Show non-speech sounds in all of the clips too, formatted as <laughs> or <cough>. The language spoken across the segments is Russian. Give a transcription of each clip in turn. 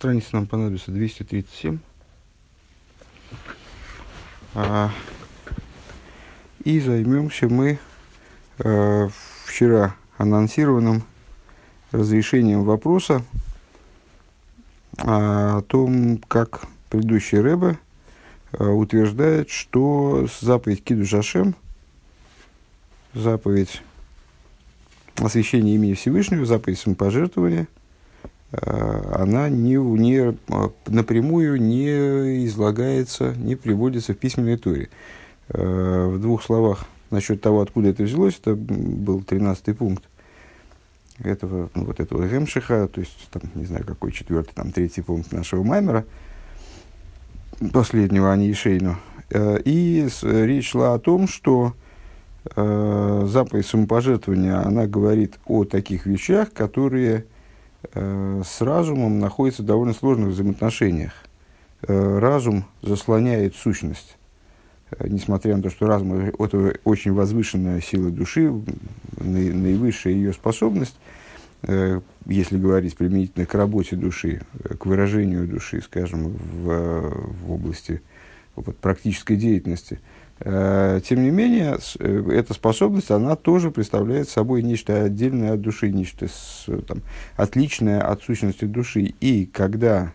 страница нам понадобится 237. А, и займемся мы э, вчера анонсированным разрешением вопроса о том, как предыдущий Рэбе э, утверждает, что заповедь Киду Жашем, заповедь освящения имени Всевышнего, заповедь самопожертвования – она не, не, э, напрямую не излагается, не приводится в письменной туре. Э, в двух словах насчет того, откуда это взялось, это был 13 пункт этого, ну, вот этого Гемшиха, то есть, там, не знаю, какой четвертый, там, третий пункт нашего Маймера, последнего Анишейну. И речь шла о том, что заповедь самопожертвования, она говорит о таких вещах, которые Э, с разумом находится в довольно сложных взаимоотношениях. Э, разум заслоняет сущность. Э, несмотря на то, что разум – это очень возвышенная сила души, наивысшая ее способность, если говорить применительно к работе души, к выражению души, скажем, в, в области вот, практической деятельности – Э, тем не менее, э, эта способность, она тоже представляет собой нечто отдельное от души, нечто там, отличное от сущности души. И когда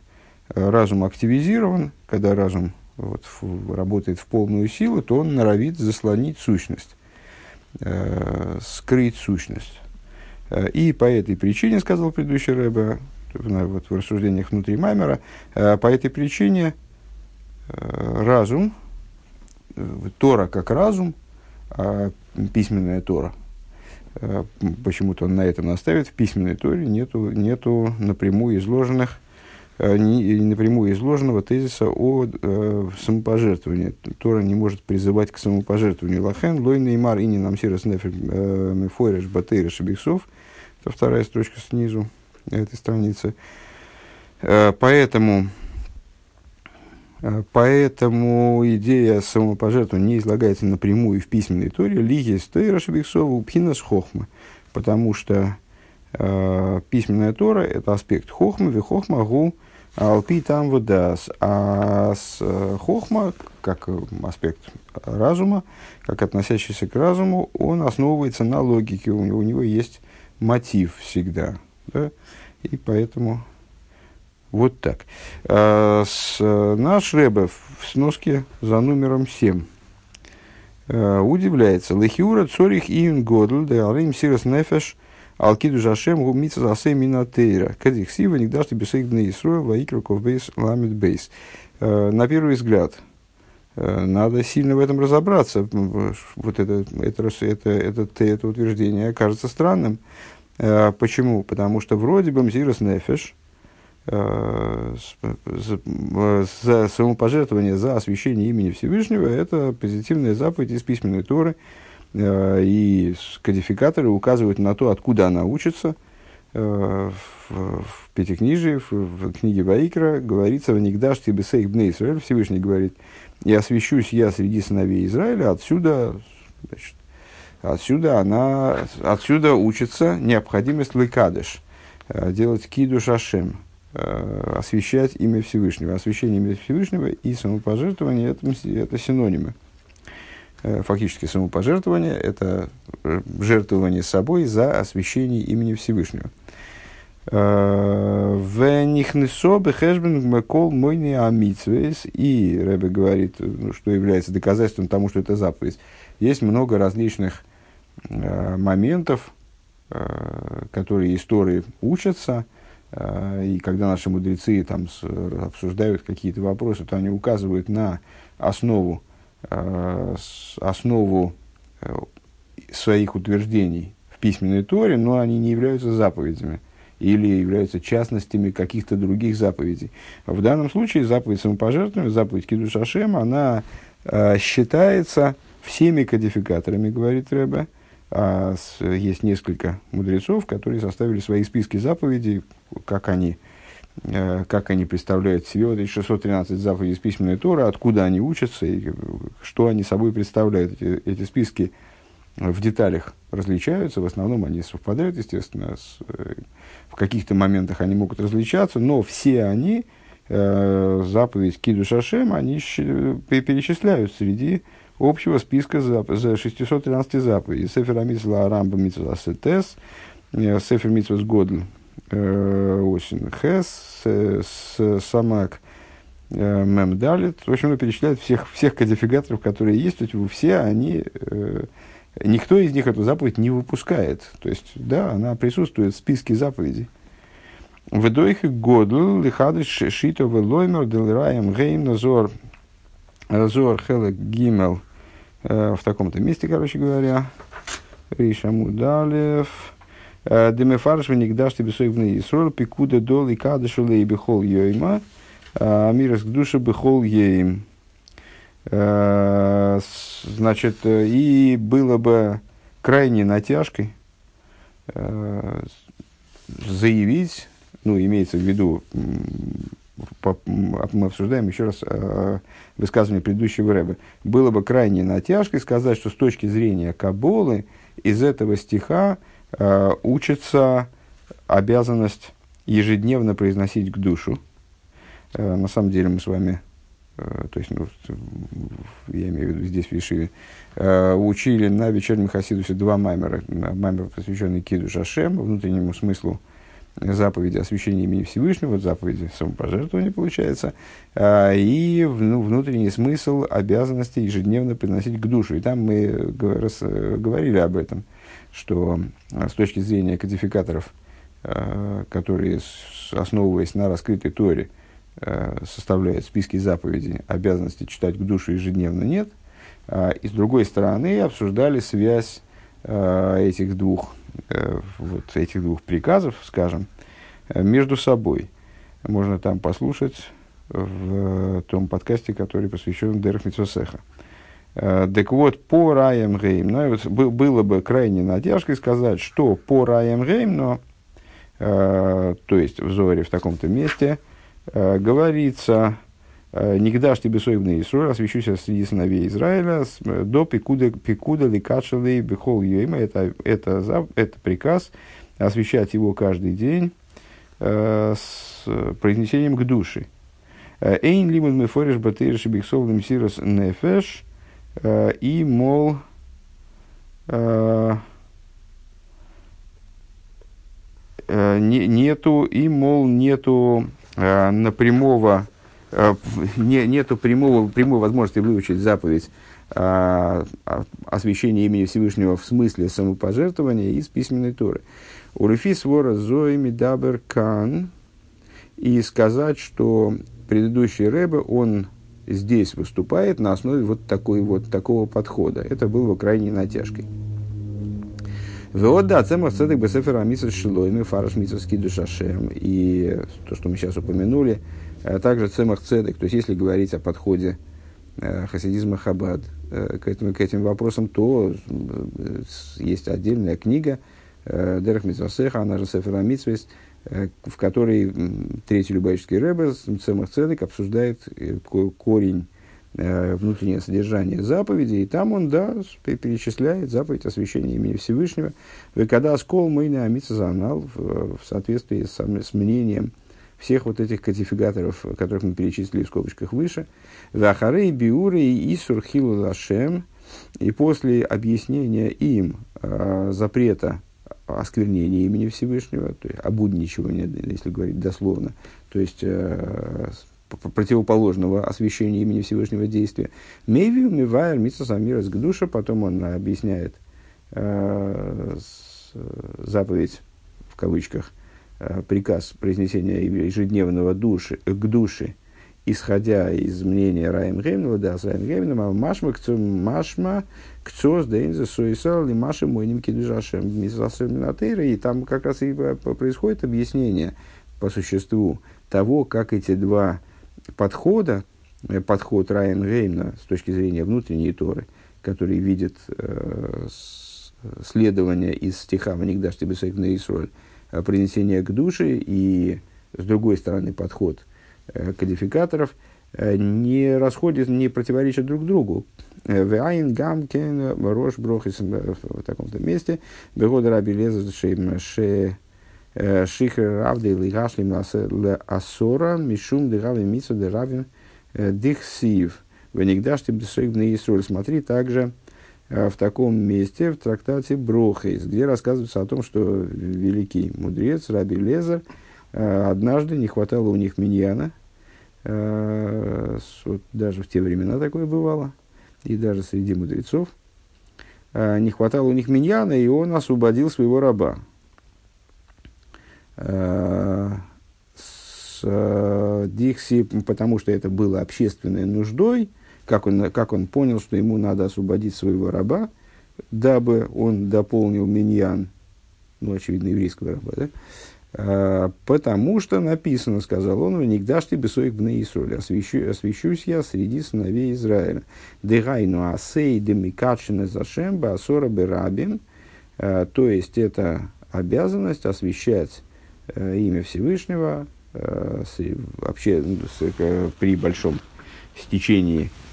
э, разум активизирован, когда разум вот, работает в полную силу, то он норовит заслонить сущность, э, скрыть сущность. И по этой причине, сказал предыдущий Рэбе, вот в рассуждениях внутри Маймера, по этой причине разум, Тора как разум, а письменная Тора. А, почему-то он на этом наставит. В письменной Торе нету, нету напрямую изложенных а, не, напрямую изложенного тезиса о э, самопожертвовании. Тора не может призывать к самопожертвованию. Лахен, лой неймар, и не нам сирос нефер э, мефореш батейра шабиксов. Это вторая строчка снизу этой страницы. Э, поэтому Э, поэтому идея самопожертвования не излагается напрямую в письменной торе. Лиги стейра шабиксову пхинас хохма. Потому что э, письменная тора – это аспект хохма, ви хохма гу алпи там водас. А с, э, хохма, как аспект разума, как относящийся к разуму, он основывается на логике. У у него есть мотив всегда. Да? И поэтому вот так. А, с, наш Рэбе в сноске за номером 7 а, удивляется. Лехиура цорих июн годл де алим сирос нефеш алкиду жашем гумица засе минатейра. Кадих сива нигдаш тебе сейгдны исруэл ваикроков бейс ламит бейс. А, на первый взгляд, надо сильно в этом разобраться. Вот это, это, это, это, это утверждение кажется странным. Почему? Потому что вроде бы Мзирос Нефеш – за самопожертвование за освящение имени Всевышнего, это позитивная заповедь из письменной Торы. Э, и кодификаторы указывают на то, откуда она учится. Э, в, в Пятикнижии, в, в книге Ваикра говорится в Нигдаш Тибесейх Бней Израиль, Всевышний говорит, и освящусь я среди сыновей Израиля, отсюда, значит, отсюда она, отсюда учится необходимость лыкадыш, делать киду шашем, Э, освящать имя Всевышнего. Освящение имя Всевышнего и самопожертвование это, это синонимы. Э, фактически самопожертвование – это э, жертвование собой за освящение имени Всевышнего. В Нихнесо Бехешбен Мекол Мойни Амитсвейс и Рэбе говорит, ну, что является доказательством тому, что это заповедь. Есть много различных моментов, которые истории учатся, и когда наши мудрецы там обсуждают какие-то вопросы, то они указывают на основу, а, основу э, своих утверждений в письменной Торе, но они не являются заповедями или являются частностями каких-то других заповедей. В данном случае заповедь самопожертвования, заповедь Кидуш Ашем, она э, считается всеми кодификаторами, говорит Рэбе, а с, есть несколько мудрецов, которые составили свои списки заповедей, как они, э, как они представляют себе вот эти 613 заповедей из письменной Торы, откуда они учатся и что они собой представляют. Эти, эти списки в деталях различаются, в основном они совпадают, естественно, с, э, в каких-то моментах они могут различаться, но все они, э, заповедь Киду Шашем, они перечисляют среди общего списка зап 613 заповедей. Сефер Амитсла Арамба Митсла Сетес, э, Сефер Митсла Годль э, Осин Хес, Самак Мемдалит. В общем, он перечисляет всех, всех кодификаторов, которые есть. То есть все они Никто из них эту заповедь не выпускает. То есть, да, она присутствует в списке заповедей. В дойхе году лихадыш шито велоймер делираем гейм назор назор хелек гимел в таком-то месте, короче говоря. Риша Мудалев. Демефарш венигдаш тебе соевны Исрол пикуда дол и кадышу лей бихол йойма. Амирас к душе бихол ейм. Э, значит, и было бы крайней натяжкой э, заявить, ну, имеется в виду, мы обсуждаем еще раз э, высказывание предыдущего Рэба, было бы крайней натяжкой сказать, что с точки зрения Каболы из этого стиха учится обязанность ежедневно произносить к душу. На самом деле мы с вами Э, то есть, ну, я имею в виду здесь в Ешиве, э, учили на вечернем Хасидусе два маймера. Маймер, посвященный Киду Шашем, внутреннему смыслу заповеди освящения имени Всевышнего, вот заповеди самопожертвования, получается, э, и ну, внутренний смысл обязанности ежедневно приносить к душу. И там мы говорили об этом, что с точки зрения кодификаторов, которые, основываясь на раскрытой Торе, составляет списки заповедей, обязанности читать к душу ежедневно нет. А, и с другой стороны обсуждали связь этих двух, э, вот этих двух приказов, скажем, между собой. Можно там послушать в том подкасте, который посвящен Дерх Митсосеха. Так вот, по Раем Гейм, ну, было бы крайне натяжкой сказать, что по Раем Гейм, но, то есть в Зоре в таком-то месте – Э, говорится, э, «Нигдаш тебе соевный Исруэль, освящуся среди сыновей Израиля, э, до пикуда, пикуда ликачалей бихол юэма». Это, это, это приказ освещать его каждый день с произнесением к душе. Эйн лимон мефориш батыриш бихсол сирос нефеш. И, мол, нету, и, мол, нету э, напрямого, э, не, нету прямого, прямой возможности выучить заповедь э, освящения имени Всевышнего в смысле самопожертвования из письменной Торы. Урифи свора зоими дабер кан и сказать, что предыдущий Рэбе, он здесь выступает на основе вот, такой, вот такого подхода. Это было крайней натяжкой. Вот да, цемах цедек бесефера мисс шилойми, фараш мисовский душашем. И то, что мы сейчас упомянули, а также цемах цедек. То есть, если говорить о подходе э, хасидизма Хабад э, к, этим, к этим вопросам, то э, есть отдельная книга Дерех Митвасеха, она же Сефера Митвес, э, в которой третий любавический рэбе Цемах Цедек обсуждает корень внутреннее содержание заповеди, и там он, да, перечисляет заповедь освящения имени Всевышнего. И когда скол мы не амицазанал в, соответствии с мнением всех вот этих кодификаторов, которых мы перечислили в скобочках выше, Вахарей Биуры и Исур Хилу Лашем, и после объяснения им э, запрета осквернения имени Всевышнего, то есть обудничивания, если говорить дословно, то есть э, противоположного освящения имени Всевышнего действия. Мейвию мивайр митсас амирас душа, потом он объясняет э, заповедь, в кавычках, э, приказ произнесения ежедневного души, к душе, исходя из мнения Раем Геймнова, да, с Раем Геймном, машма к машма к цос дейнзе суисал и маши мойним кидужашем и там как раз и происходит объяснение по существу того, как эти два подхода, э, подход Райан Геймна с точки зрения внутренней Торы, который видит э, следование из стиха «Ванигдаш тебе на Исроль», э, принесение к душе, и с другой стороны подход э, кодификаторов, не расходятся, не противоречат друг другу. Вайн гамкен рош брохис в таком-то месте. Бегода раби леза ше шихр равды или гашлим асора мишум дерави митсу деравин дихсив. Венигдаш ты бесоигный Исроль. Смотри также в таком месте в трактате Брохейс, где рассказывается о том, что великий мудрец Раби Лезер однажды не хватало у них миньяна, вот даже в те времена такое бывало, и даже среди мудрецов, не хватало у них миньяна, и он освободил своего раба. С Дикси, потому что это было общественной нуждой, как он, как он понял, что ему надо освободить своего раба, дабы он дополнил миньян, ну, очевидно, еврейского раба, да? А, потому что написано, сказал он, «Нигдаш ты бесоик бны Исроля, освящу, освящусь я среди сыновей Израиля. Дегайну асей демикачина зашем басора берабин». А, то есть, это обязанность освящать э, имя Всевышнего э, вообще ну, при большом стечении э,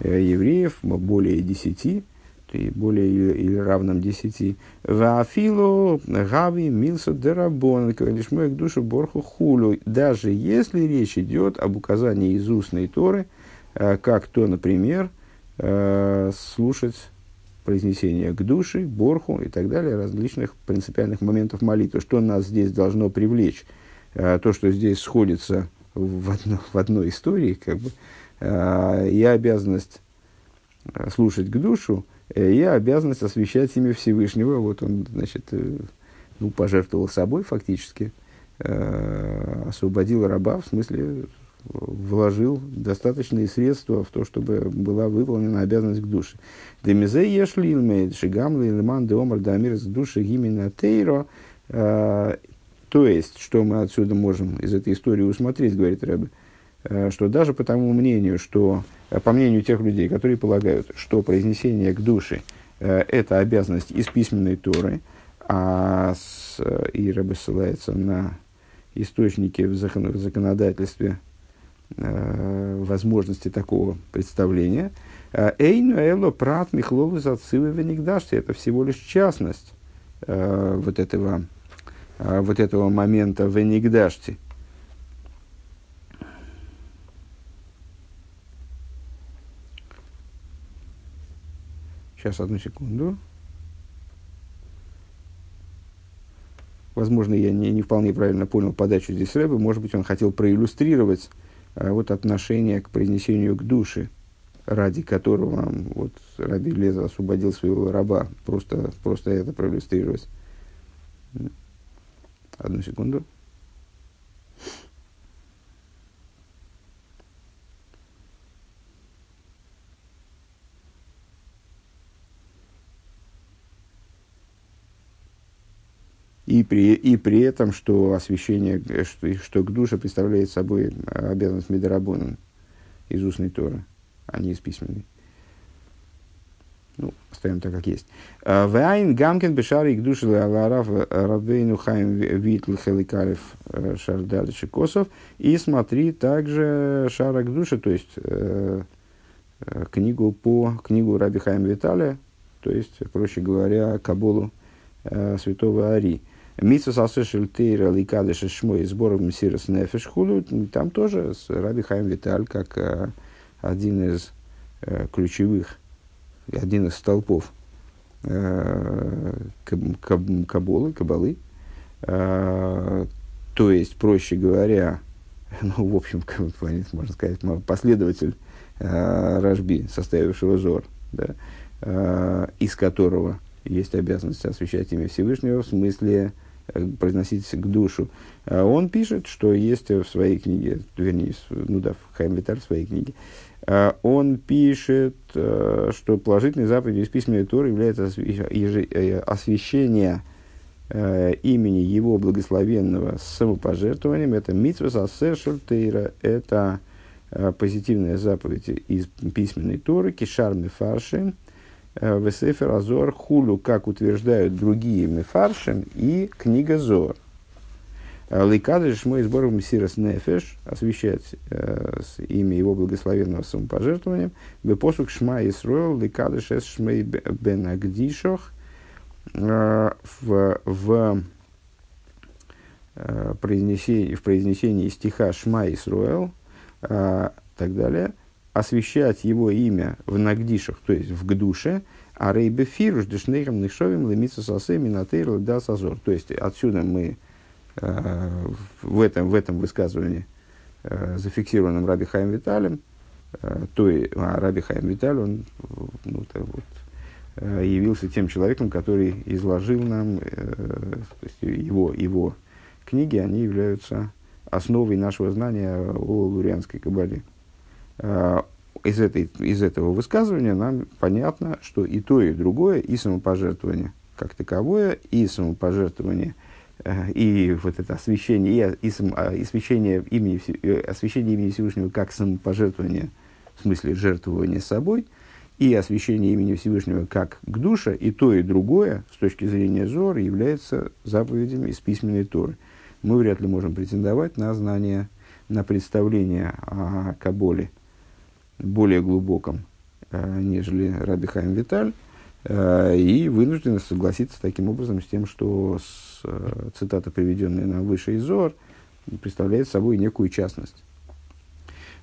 евреев, более десяти, и более или, или равном десяти. Вафилу гави милса дерабон, лишь к душу борху хулю. Даже если речь идет об указании из устной Торы, э, как то, например, э, слушать произнесение к душе, борху и так далее, различных принципиальных моментов молитвы. Что нас здесь должно привлечь? Э, то, что здесь сходится в, одно, в одной истории, как бы, и обязанность слушать к душу, Э, и обязанность освящать имя Всевышнего. Вот он, значит, э, ну, пожертвовал собой фактически, э, освободил раба, в смысле вложил достаточные средства в то, чтобы была выполнена обязанность к душе. Демизе ешли илмейд шигамли илман деомар дамир с души именно тейро. То есть, что мы отсюда можем из этой истории усмотреть, говорит Рэбе, что даже по тому мнению, что Э, по мнению тех людей, которые полагают, что произнесение к душе э, – это обязанность из письменной Торы, а с, э, и Рэбе ссылается на источники в, закон, в законодательстве э, возможности такого представления. Эйну эло прат михловы зацивы венигдашти. Это всего лишь частность э, вот, этого, э, вот этого момента венигдашти. Сейчас, одну секунду. Возможно, я не, не вполне правильно понял подачу здесь Рэбе. Может быть, он хотел проиллюстрировать а, вот отношение к произнесению к душе, ради которого вот, Раби Леза освободил своего раба. Просто, просто это проиллюстрировать. Одну секунду. И при, и при этом, что освящение, что, что к душе представляет собой обязанность Медорабона из устной Торы, а не из письменной. Ну, оставим так, как есть. А, Вайн гамкен бешари к душе ларав рабейну хайм витл хеликарев э, шардадыш косов. И смотри также шара к душе, то есть э, э, книгу по книгу Раби Хайм Виталия, то есть, проще говоря, Кабулу э, святого Ари. Митсус Асышель Тейра Ликадыша Шмой сборов Мессирос Нефеш Хулю, там тоже Раби Хайм Виталь как э, один из э, ключевых, один из столпов э, Каболы, Кабалы. То есть, проще говоря, <laughs> ну, в общем, можно сказать, последователь Рашби, составившего Зор, да, из которого есть обязанность освещать имя Всевышнего в смысле произносить к душу. А он пишет, что есть в своей книге, вернее, ну да, в Хайм Виталь в своей книге, а он пишет, э, что положительной заповедью из письменной Торы является э, освящение имени его благословенного самопожертвованием. Это митсвас асершель тейра, это позитивная заповедь из письменной Торы, кишар мефарши, Э, Весефер Азор Хулю, как утверждают другие Мефаршим и книга Зор. Лейкадриш мой сбор Мессирос Нефеш, освещать э, имя его благословенного самопожертвованием. Бепосук Шма Исруэл, Лейкадриш Эс Шмей Бен Агдишох. Э, в, в, э, произнесении, в произнесении стиха Шма Исруэл, э, так далее, освещать его имя в Нагдишах, то есть в Гдуше, а рейбе фируш дешнейрам нишовим лемитса сасеми натейр да сазор. То есть отсюда мы э, в, этом, в этом высказывании, э, зафиксированном Раби Хаим Виталем, э, то и а Раби Хаим Виталь, он ну, так вот, э, явился тем человеком, который изложил нам, э, то есть его, его книги, они являются основой нашего знания о лурианской кабале. Э, из, этой, из этого высказывания нам понятно, что и то, и другое, и самопожертвование как таковое, и самопожертвование, э, и вот это освящение, и, и, и освящение, имени, э, освящение имени Всевышнего как самопожертвование, в смысле жертвования собой, и освящение имени Всевышнего как к душе, и то, и другое, с точки зрения Зора, является заповедями из письменной Торы. Мы вряд ли можем претендовать на знание, на представление о Каболе – более глубоком, э, нежели Раби Хайм Виталь, э, и вынуждены согласиться таким образом с тем, что с, э, цитата, приведенная нам выше из Зор, представляет собой некую частность.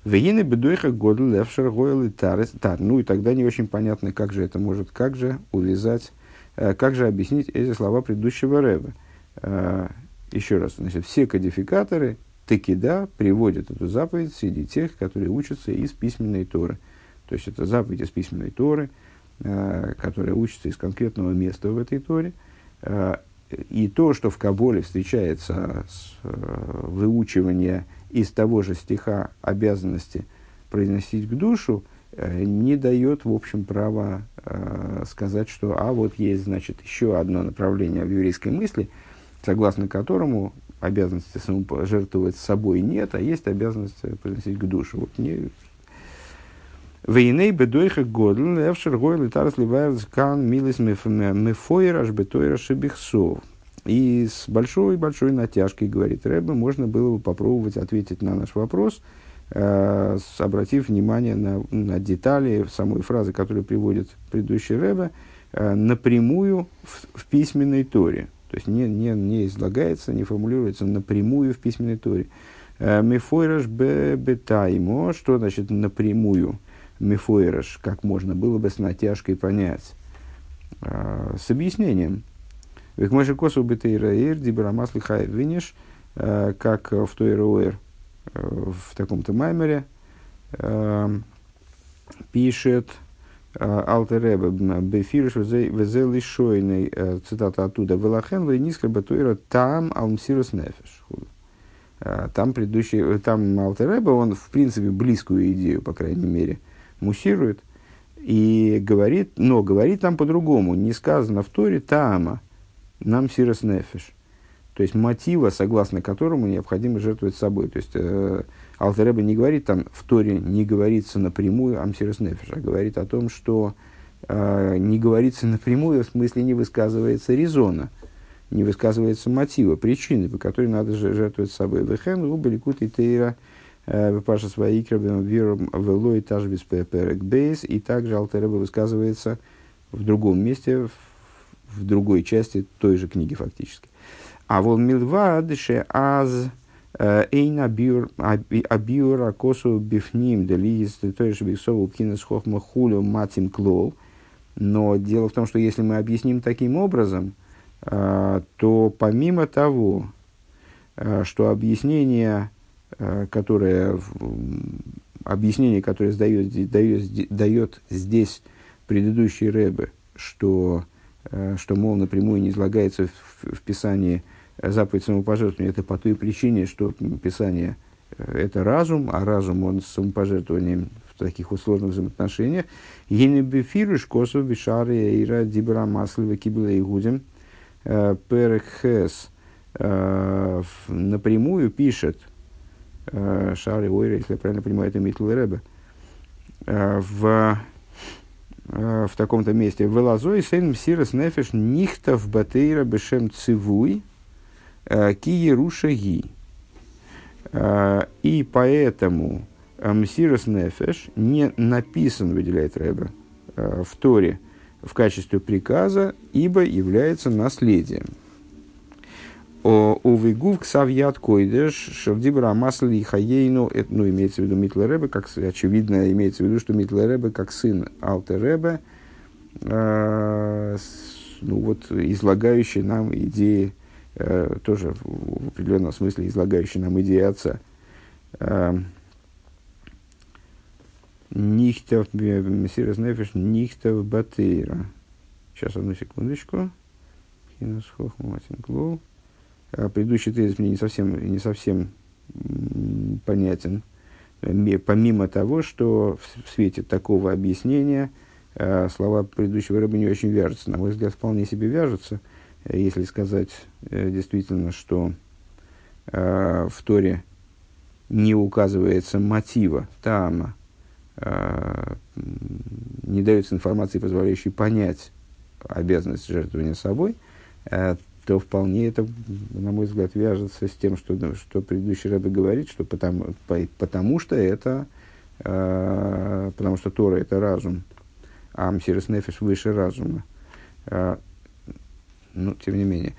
Вегины году левшер гойл тар. Ну и тогда не очень понятно, как же это может, как же увязать, как же объяснить эти слова предыдущего Рэба. Еще раз, значит, все кодификаторы таки да, приводят эту заповедь среди тех, которые учатся из письменной Торы. То есть это заповедь из письменной Торы, э, которая учится из конкретного места в этой Торе. Э, и то, что в Каболе встречается с, э, выучивание из того же стиха обязанности произносить к душу, не дает, в общем, права сказать, что а вот есть, значит, еще одно направление в еврейской мысли, согласно которому обязанности самопожертвовать собой нет, а есть обязанность приносить к душе. Вот не... Вейней бедойха годл, эвшер гойл и тарас ливайрс кан милис мефойр аж бетойра шебихсов. И с большой-большой натяжкой, говорит Рэбе, можно было бы попробовать ответить на наш вопрос, э, обратив внимание на, на детали самой фразы, которую приводит предыдущий Рэбе, э, напрямую в, в письменной торе. То есть не, не, не излагается, не формулируется напрямую в письменной торе. Э, Мефойраш бетаймо, что значит напрямую? Мефойраш, как можно было бы с натяжкой понять. Э, с объяснением. Векмаши косу бетейраир, дибрамасли хай виниш, э, как в той роэр, в таком-то маймере, пишет, Алтереба Бефирш Везели Шойный, э, цитата оттуда, Велахен Вейнискра Батуира Там Алмсирус Нефеш. Э, там предыдущий, э, там Алтереба, он в принципе близкую идею, по крайней мере, муссирует и говорит, но говорит там по-другому, не сказано в Торе Таама, нам Сирос Нефеш. То есть мотива, согласно которому необходимо жертвовать собой. То есть Алтереба не говорит там, в Торе не говорится напрямую Амсирос Нефеш, а говорит о том, что э, не говорится напрямую, в смысле не высказывается резона, не высказывается мотива, причины, по которой надо жертвовать собой. Вехен, рубеликут и тейра, э, Паша свои виром велой тажбис перек бейс, и также Алтереба высказывается в другом месте, в, в другой части той же книги фактически. А вол милвадше аз Эйн абиур акосу бифним делиз тоиш биксову пхинес хохма хулю матим клол. Но дело в том, что если мы объясним таким образом, э, то помимо того, э, что объяснение, э, которое, объяснение, которое дает, дает, дает здесь предыдущий Рэбе, что, что, мол, напрямую не излагается в, в Писании – заповедь самопожертвования это по той причине, что Писание э, это разум, а разум он с самопожертвованием в таких вот сложных взаимоотношениях. Генебефируш косов бишары ира дибра маслива кибла и гудем э, перхес э, напрямую пишет Шары Ойра, если я правильно понимаю, это Митл Рэбе, в, в таком-то месте. Велазой сейн мсирос нефеш нихтов батейра бешем цивуй, Киеруша ги. И поэтому Мсирос Нефеш не написан, выделяет Рэбе, в Торе в качестве приказа, ибо является наследием. У Вигув Ксавьят Койдеш Шердибра Масли Хаейну, ну, имеется в виду Митла Рэбе, как очевидно, имеется в виду, что Митла Рэбе, как сын Алте Рэбе, э, ну, вот, излагающий нам идеи, э, тоже в определенном смысле излагающий нам идеи отца. Э, Нихтов, Мессирас Нефиш, Нихтов Батейра. Сейчас, одну секундочку. Хинус Хохматин Клоу. Предыдущий тезис мне не совсем, не совсем понятен. Помимо того, что в свете такого объяснения слова предыдущего рыбы не очень вяжутся. На мой взгляд, вполне себе вяжутся, если сказать э, действительно, что а, в Торе не указывается мотива, тама, не дается информации, позволяющей понять обязанность жертвования собой, то вполне это, на мой взгляд, вяжется с тем, что, что предыдущий Рэбе говорит, что потому, потому что это, э, потому что Тора – это разум, а Мсирос Нефиш выше разума. Э, ну, тем не менее.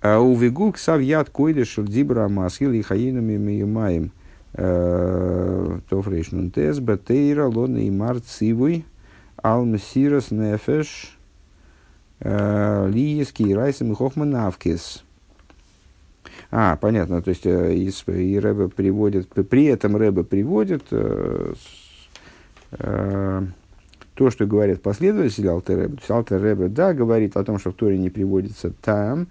А у Вигук Савьят Койдеш Дибра Масхил и Хаинами Миюмаем Тофрейшнун Тес Батейра Лона и Марцивуй Алмсирос Нефеш Лиеский Райсом и Хохманавкис. А, понятно, то есть э, и, Рэбе приводит, при этом Рэбе приводит э, э, то, что говорят последователи Алтеребе. То есть Алтеребе, да, говорит о том, что в Торе не приводится там,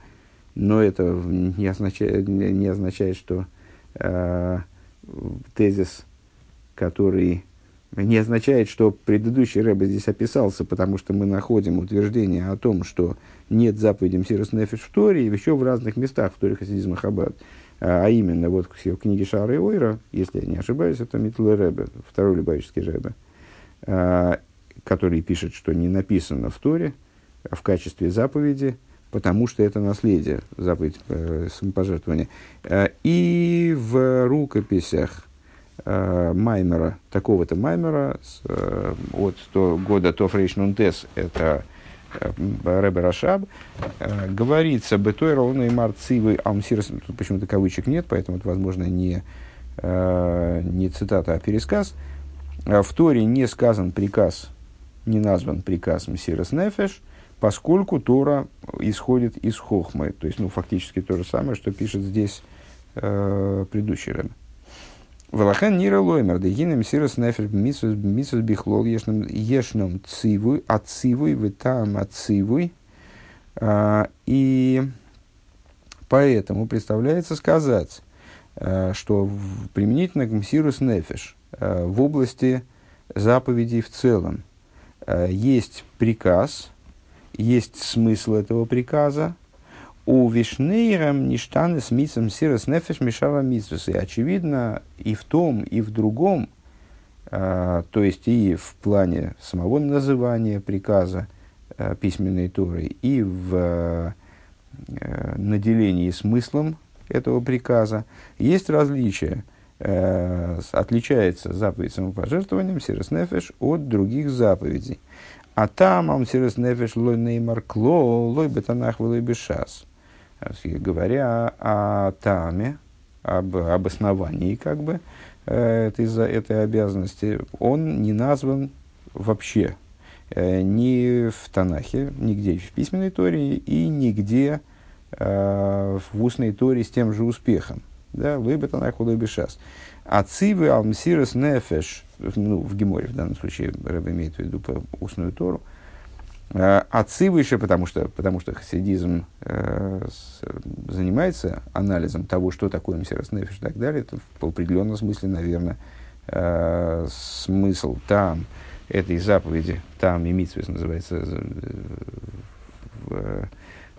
но это не означает, не означает что э, тезис, который не означает, что предыдущий рэбе здесь описался, потому что мы находим утверждение о том, что нет заповеди Мсирос Нефиш в Торе и еще в разных местах в Торе Хасидизма Хаббат. А, а именно, вот в книге Шара и Ойра, если я не ошибаюсь, это Митл Рэбе, второй Любавический Рэбе, который пишет, что не написано в Торе в качестве заповеди, потому что это наследие, заповедь э, самопожертвования. А, и в рукописях э, Маймера, такого-то Маймера, с, э, от то, года Тофрейш Нунтес, это э, Рэбе Рашаб, э, говорится, Бетой ровно и марцивы Алмсирос, тут почему-то кавычек нет, поэтому это, возможно, не, э, не цитата, а пересказ. Э, в Торе не сказан приказ, не назван приказ Мсирос Нефеш, поскольку Тора исходит из Хохмы. То есть, ну, фактически то же самое, что пишет здесь э, предыдущий Рэбе. Валахан нира лоймер, дегинем сирос нефер мисус бихлол ешном ешном цивуй, ацивуй, витам ацивуй. А, и поэтому представляется сказать, а, что применительно к мсирус нефеш а, в области заповедей в целом есть приказ, есть смысл этого приказа, у Вишнейрам ништаны с митсом сирос нефеш мешала митсвес. И очевидно, и в том, и в другом, а, то есть и в плане самого называния приказа а, письменной Торы, и в наделении смыслом этого приказа, есть различия. А, отличается заповедь самопожертвованием сирос нефеш от других заповедей. А там он сирос нефеш лой неймар кло, лой бетанах лой бешас говоря о таме, об обосновании как бы э, этой, этой обязанности, он не назван вообще э, ни в Танахе, нигде в письменной Торе и нигде э, в устной Торе с тем же успехом. Да, лойбе Танах, лойбе. А цивы алмсирос нефеш, ну, в Геморе в данном случае Рэб имеет в виду по устную Тору, Э, отцы выше, потому что, потому что хасидизм э, с, занимается анализом того, что такое мсирос нефиш и так далее. Это в определенном смысле, наверное, э, смысл там этой заповеди, там и митсвес называется, э,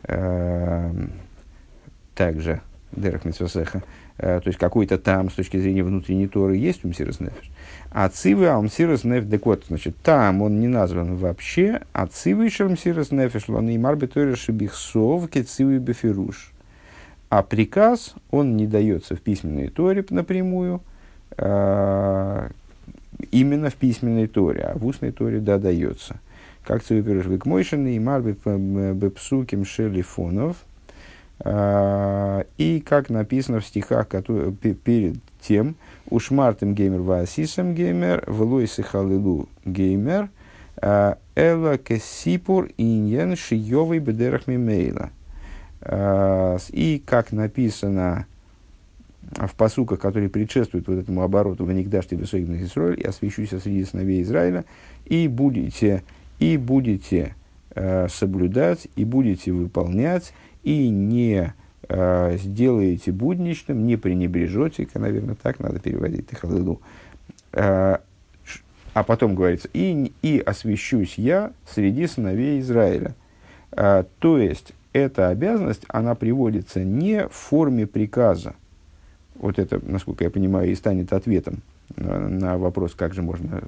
э, также Дерах Митсвасеха, э, то есть какой-то там с точки зрения внутренней Торы есть у Мсирос Нефиш. А цивы Алмсирос Нефиш, так вот, значит, там он не назван вообще, а цивы Шермсирос Нефиш, он и марбитори шибихсов, кецивы бефируш. А приказ, он не дается в письменной торе напрямую, э, именно в письменной торе, а в устной торе, да, дается. Как цивипирыш векмойшин и марби бепсуким шелифонов. Э, и как написано в стихах которые, перед тем, ушмартем геймер ваасисам геймер, влойсы халилу геймер, э, эла кесипур иньен шиевый бедерах мимейла. Э, и как написано в посуках, которые предшествуют вот этому обороту в Анигдаште Высогибных Израиль, и освящусь среди сыновей Израиля, и будете, и будете соблюдать, и будете выполнять, и не э, сделаете будничным, не пренебрежете, наверное, так надо переводить Техалыду. Э, а потом говорится, и, и освящусь я среди сыновей Израиля. Э, то есть, эта обязанность, она приводится не в форме приказа. Вот это, насколько я понимаю, и станет ответом на, на вопрос, как же можно,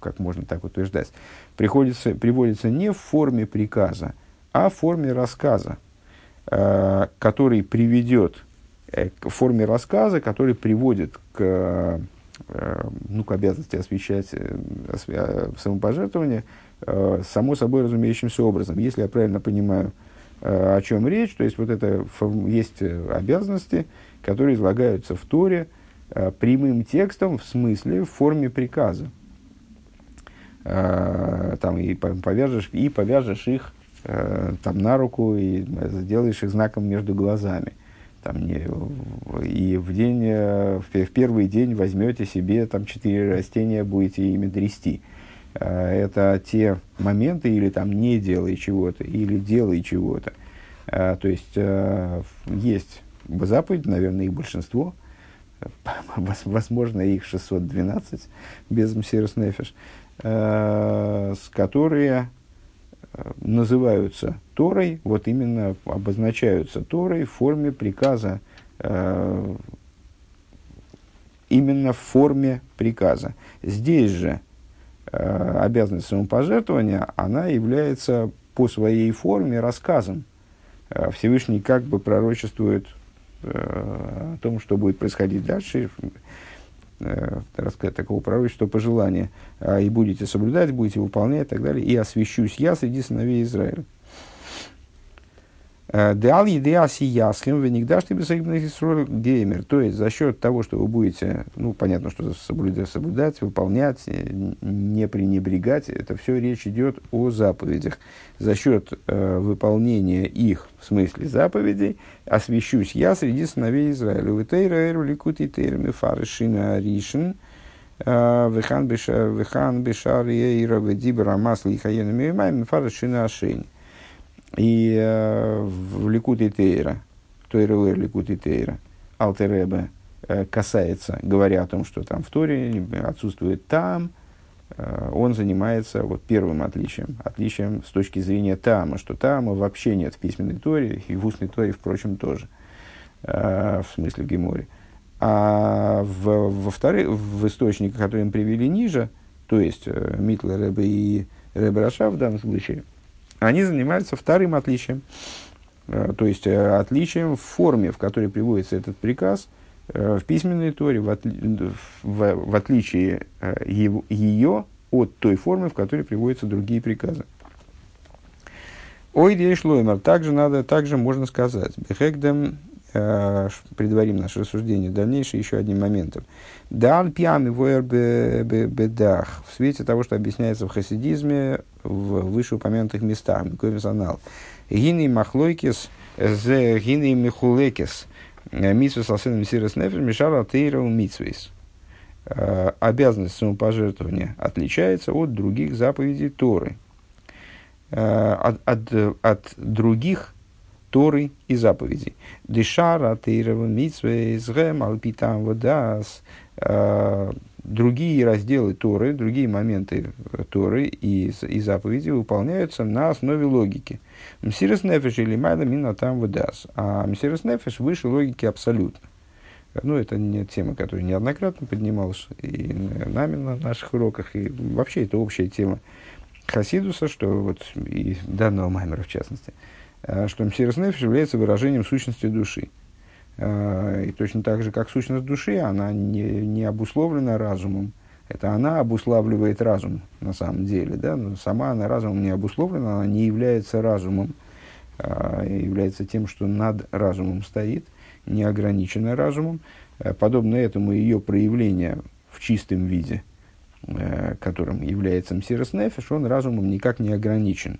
как можно так утверждать. Приходится, приводится не в форме приказа, а в форме рассказа, э, который приведет, э, к форме рассказа, который приводит к, э, ну, к обязанности освещать э, самопожертвование, э, само собой разумеющимся образом. Если я правильно понимаю, Э, о чем речь. То есть, вот это есть э, обязанности, которые излагаются в Торе э, прямым текстом, в смысле, в форме приказа. Там и повяжешь, и повяжешь их там, на руку и сделаешь их знаком между глазами. Там, не, и в, день, в первый день возьмете себе там четыре растения, будете ими дрести. Э, это те моменты, или там не делай чего-то, или делай чего-то. Э, то есть э, есть заповедь, наверное, их большинство, <laughs> возможно, их 612 без Мсирос Нефиш, которые называются Торой, вот именно обозначаются Торой в форме приказа, именно в форме приказа. Здесь же Э, обязанность самопожертвования, она является по своей форме рассказом. Э, Всевышний как бы пророчествует э, о том, что будет происходить дальше, рассказать такого пророчества пожелания, и будете соблюдать, будете выполнять и так далее, и освящусь я среди сыновей Израиля. Деал едеаси ясхим, вы никогда что геймер. То есть, за счет того, что вы будете, ну, понятно, что соблюдать, соблюдать, выполнять, э, не пренебрегать, это все речь идет о заповедях. За счет э, выполнения их, в смысле заповедей, освящусь я среди сыновей Израиля. Витейра эру ликути тейра мифаршина ришин, вехан бешар ейра ведибра масли хаена мимай мифаршина ашень. И э, в Ликуте Тейра, Тойрелер Ликуте Тейра, Алтеребе э, касается, говоря о том, что там в Торе отсутствует там, э, он занимается вот первым отличием, отличием с точки зрения тама, что тама вообще нет в письменной Торе, и в устной Торе, впрочем, тоже, в смысле в Геморе. А в, во вторых, в источниках, которые мы привели ниже, то есть Митла Рэбе и Рэбе Раша в данном случае – они занимаются вторым отличием, э, то есть э, отличием в форме, в которой приводится этот приказ э, в письменной торе, в, отли, в, в отличие ее от той формы, в которой приводятся другие приказы. Ой, Дейшлоймер, также надо, также можно сказать. Бехегдем, предварим наше рассуждение дальнейшее еще одним моментом. Дан пьями бедах. В свете того, что объясняется в хасидизме в вышеупомянутых местах. Миковерсонал. Гиней махлойкис, зе гиней михулекис. Митсвес алсен мисирес нефер мишара тейрау митсвес. Э, обязанность самопожертвования отличается от других заповедей Торы. Э, от, от, от других Торы и заповедей. Дешара тейрау митсвес гэм алпитам водас э, другие разделы Торы, другие моменты Торы и, и заповеди выполняются на основе логики. Мсирос нефеш или майда мина там выдас. А мсирос нефеш выше логики абсолютно. Ну, это не тема, которая неоднократно поднималась и нами на наших уроках, и вообще это общая тема Хасидуса, что вот и данного Маймера в частности, что Мсирос Нефеш является выражением сущности души. Э, и точно так же, как сущность души, она не, не обусловлена разумом. Это она обуславливает разум на самом деле. Да? Но сама она разумом не обусловлена, она не является разумом, а является тем, что над разумом стоит, не ограничена разумом. Э, подобно этому ее проявление в чистом виде, э, которым является Мсирос Нефиш, он разумом никак не ограничен.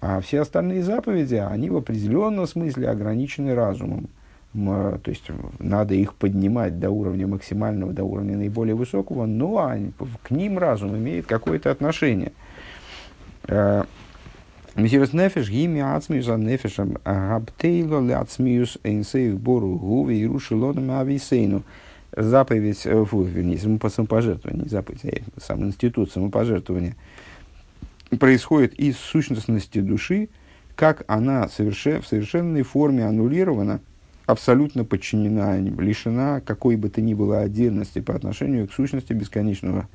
А все остальные заповеди, они в определенном смысле ограничены разумом. То есть надо их поднимать до уровня максимального, до уровня наиболее высокого, но они, к ним разум имеет какое-то отношение. Э, Мисирос нефеш гими ацмиус ан нефешам гаптейло ляцмиус эйнсейв бору гуви и рушилоном ависейну. Заповедь, э, фу, вернее, самопожертвование, заповедь, а сам институт самопожертвования, происходит из сущностности души, как она совершен, в совершенной форме аннулирована, абсолютно подчинена, лишена какой бы то ни было отдельности по отношению к сущности бесконечного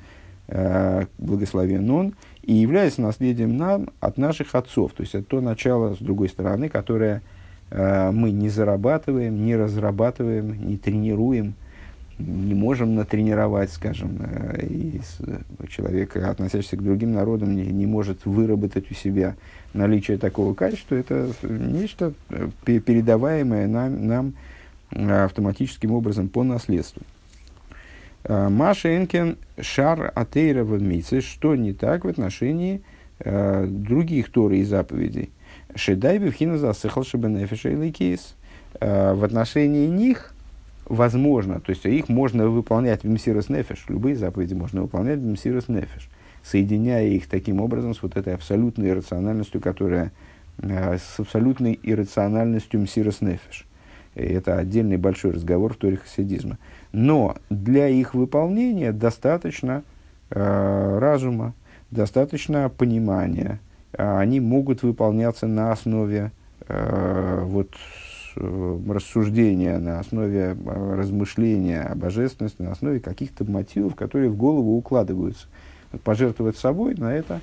э, благословен он, и является наследием нам от наших отцов. То есть это то начало, с другой стороны, которое э, мы не зарабатываем, не разрабатываем, не тренируем, не можем натренировать, скажем, э, и человек, относящийся к другим народам, не, не может выработать у себя наличие такого качества, это нечто э, передаваемое нам, нам э, автоматическим образом по наследству. Маша Энкен Шар Атейра Вадмицы, что не так в отношении э, других Торы и заповедей. Шедай Бевхина засыхал Шабенефиша и Лейкейс. В отношении них возможно, то есть их можно выполнять в Мсирос Нефиш, любые заповеди можно выполнять в Мсирос Нефиш, соединяя их таким образом с вот этой абсолютной иррациональностью, которая э, с абсолютной иррациональностью Мсирос Нефиш. Это отдельный большой разговор в Торе хасидизма. Но для их выполнения достаточно э, разума, достаточно понимания. Они могут выполняться на основе э, вот, рассуждения, на основе э, размышления о божественности, на основе каких-то мотивов, которые в голову укладываются. Пожертвовать собой на это,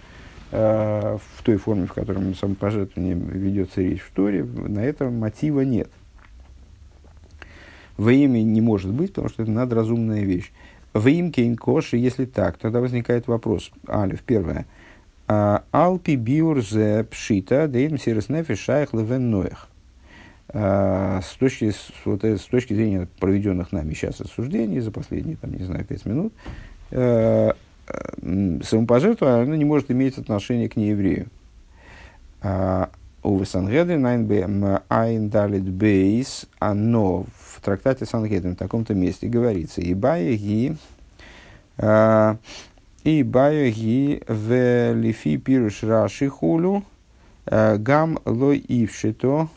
э, в той форме, в которой самопожертвование ведется речь в Торе, на это мотива нет. Во имя не может быть, потому что это надразумная вещь. Во имя кейнкоши, если так, тогда возникает вопрос. Алиф, первое. Алпи биурзе пшита дейм сирес нефиш шайх левен ноях. А, с точки, вот, с точки зрения проведенных нами сейчас рассуждений за последние, там, не знаю, пять минут, э, самопожертвование оно не может иметь отношения к нееврею. А, у Сангедрин Айн Далит Бейс, оно в трактате Сангедрин в таком-то месте говорится, и ги и ги в лифи пируш раши хулю гам лой ившито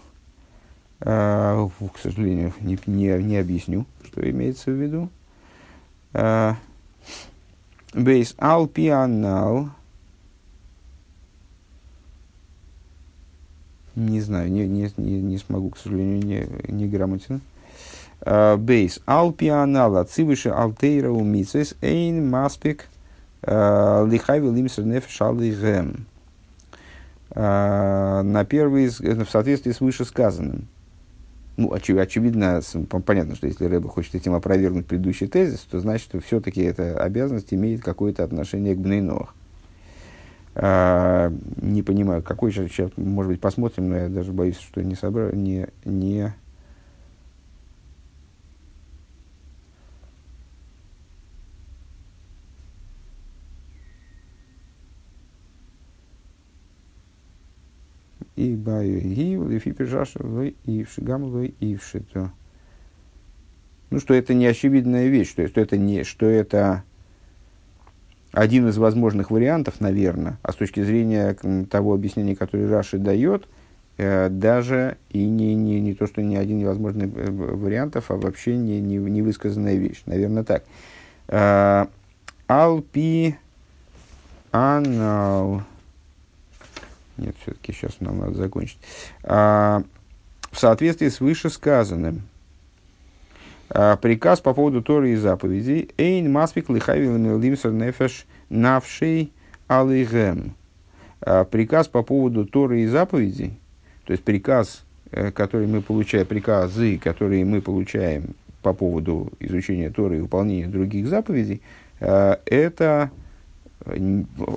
а, к сожалению, не, не, не объясню, что имеется в виду. Бейс ал пианал. Не знаю, не, не, не, не смогу, к сожалению, не, не грамотен. Бейс ал пианал ацивыше алтейра умицес эйн маспик лихай велимсер нефеш алейгем. На первый, в соответствии с вышесказанным. Ну, очи, очевидно, понятно, что если Рэба хочет этим опровергнуть предыдущий тезис, то значит, что все-таки эта обязанность имеет какое-то отношение к Бнейнох. А, не понимаю, какой сейчас, может быть, посмотрим, но я даже боюсь, что не собрал, не, не и баю гив, лифи пижаша, и гам и то. Ну, что это не очевидная вещь, что, что, это не, что это один из возможных вариантов, наверное, а с точки зрения того объяснения, которое Раши дает, э, даже и не, не, не то, что не один невозможный э, вариантов, а вообще не, не, не высказанная вещь. Наверное, так. Э, Алпи анал нет, все-таки сейчас нам надо закончить. А, в соответствии с вышесказанным, а, приказ по поводу Торы и заповедей «Эйн маспик лихайвил милдимсер нефеш навшей алигем». А, приказ по поводу Торы и заповедей, то есть приказ которые мы получаем, приказы, которые мы получаем по поводу изучения Торы и выполнения других заповедей, это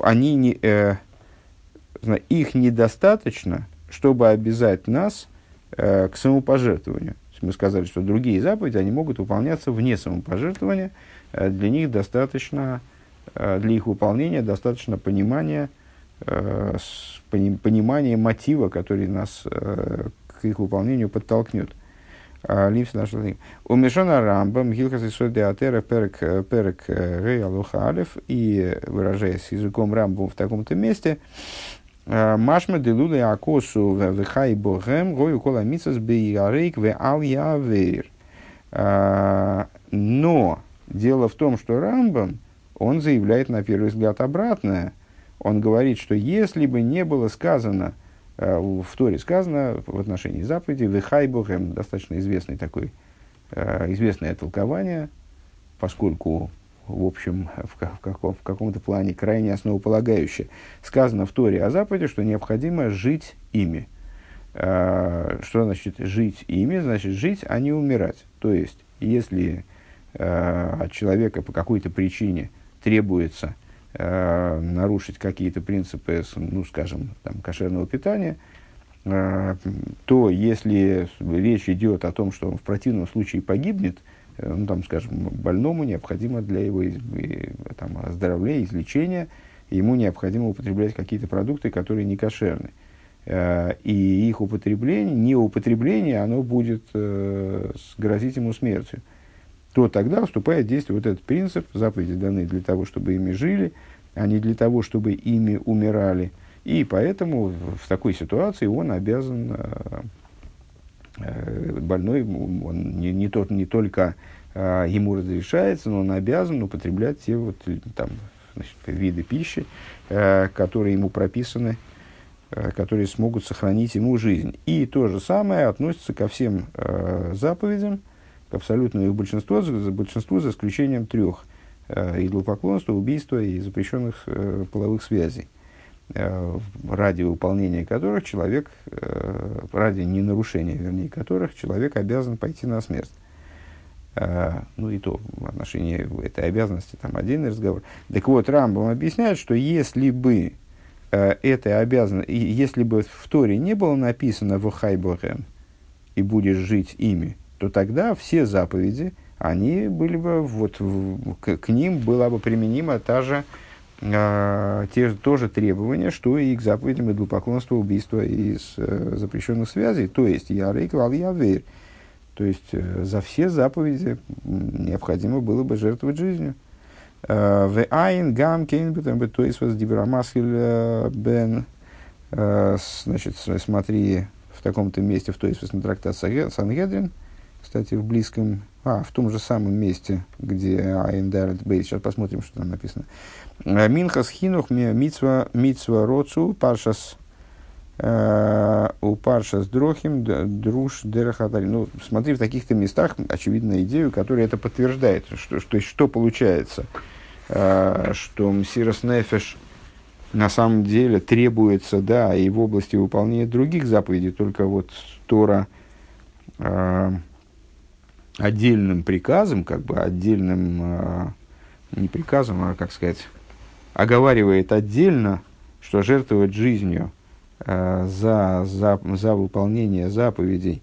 они не, их недостаточно, чтобы обязать нас к самопожертвованию. Мы сказали, что другие заповеди, они могут выполняться вне самопожертвования. Для них достаточно, для их выполнения достаточно понимания, понимания мотива, который нас к их выполнению подтолкнет. Ливс наш У Мишона Рамбам, Гилхас и Соди Атера, Перек, Перек Гей Алуха Алиф, и выражаясь языком Рамбам в таком-то месте, Машма делули акосу вехай богем, гою кола мицас бейарейк ве ал явер. Но дело в том, что Рамбам, он заявляет на первый взгляд обратное. Он говорит, что если бы не было сказано – Э, в Торе сказано в отношении заповеди «Вехай Богем» достаточно известный такой, э, известное толкование, поскольку в общем, в, каком, в каком-то плане крайне основополагающее. Сказано в Торе о заповеди, что необходимо жить ими. Э, что значит жить ими? Значит жить, а не умирать. То есть, если от человека по какой-то причине требуется э, нарушить какие-то принципы, ну, скажем, там, кошерного питания, то если речь идет о том, что он в противном случае погибнет, ну, там, скажем, больному необходимо для его там, оздоровления, излечения, ему необходимо употреблять какие-то продукты, которые не кошерны. Э, и их употребление, не употребление, оно будет э, грозить ему смертью то тогда вступает в действие вот этот принцип, заповеди даны для того, чтобы ими жили, а не для того, чтобы ими умирали. И поэтому в такой ситуации он обязан, э, э, больной, он не, не, тот, не только э, ему разрешается, но он обязан употреблять те вот, там, значит, виды пищи, которые ему прописаны, которые смогут сохранить ему жизнь. И то же самое относится ко всем заповедям, абсолютному их большинству, за, большинству за исключением трех э, идолопоклонства, убийства и запрещенных э, половых связей, э, ради выполнения которых человек, э, ради ненарушения, вернее, которых человек обязан пойти на смерть. Uh, ну и то в отношении этой обязанности там отдельный разговор. Так вот, Рамбам объясняет, что если бы этой обязанности, если бы в Торе не было написано в Хайбохем и будешь жить ими, то тогда все заповеди, они были бы, вот, к, к ним была бы применима та же, э, те же тоже требования, что и к заповедям идолопоклонства, убийства из э, запрещенных связей, то есть я рейквал, я верь. То есть э, за все заповеди необходимо было бы жертвовать жизнью. Э, в айн гам кейн то есть вас дибрамасхиль бен э, значит смотри в таком-то месте в то есть на трактат Сангедрин, кстати, в близком, а, в том же самом месте, где Айндарет Бейт. Сейчас посмотрим, что там написано. «Э, Минхас хинух мицва, мицва роцу паршас э, у паршас дрохим друж дерахатари. Ну, смотри, в таких-то местах, очевидно, идею, которая это подтверждает. Что, что, что получается? Э, что Мсирос Нефеш на самом деле требуется, да, и в области выполнения других заповедей, только вот Тора отдельным приказом, как бы отдельным, не приказом, а, как сказать, оговаривает отдельно, что жертвовать жизнью э, за, за, за выполнение заповедей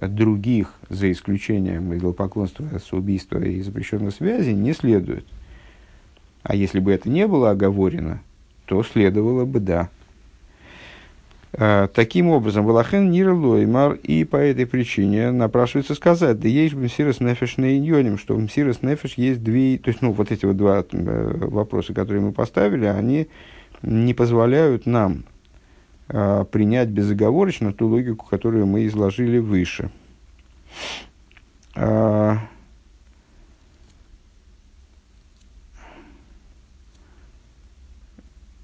других, за исключением идолопоклонства, убийства и запрещенной связи, не следует. А если бы это не было оговорено, то следовало бы да. Э, таким образом, Валахен Нир Лоймар, и по этой причине напрашивается сказать, да есть Мсирос Нефеш на Иньоним, что Мсирос Нефеш есть две, то есть, ну, вот эти вот два э, вопроса, которые мы поставили, они не позволяют нам э, принять безоговорочно ту логику, которую мы изложили выше.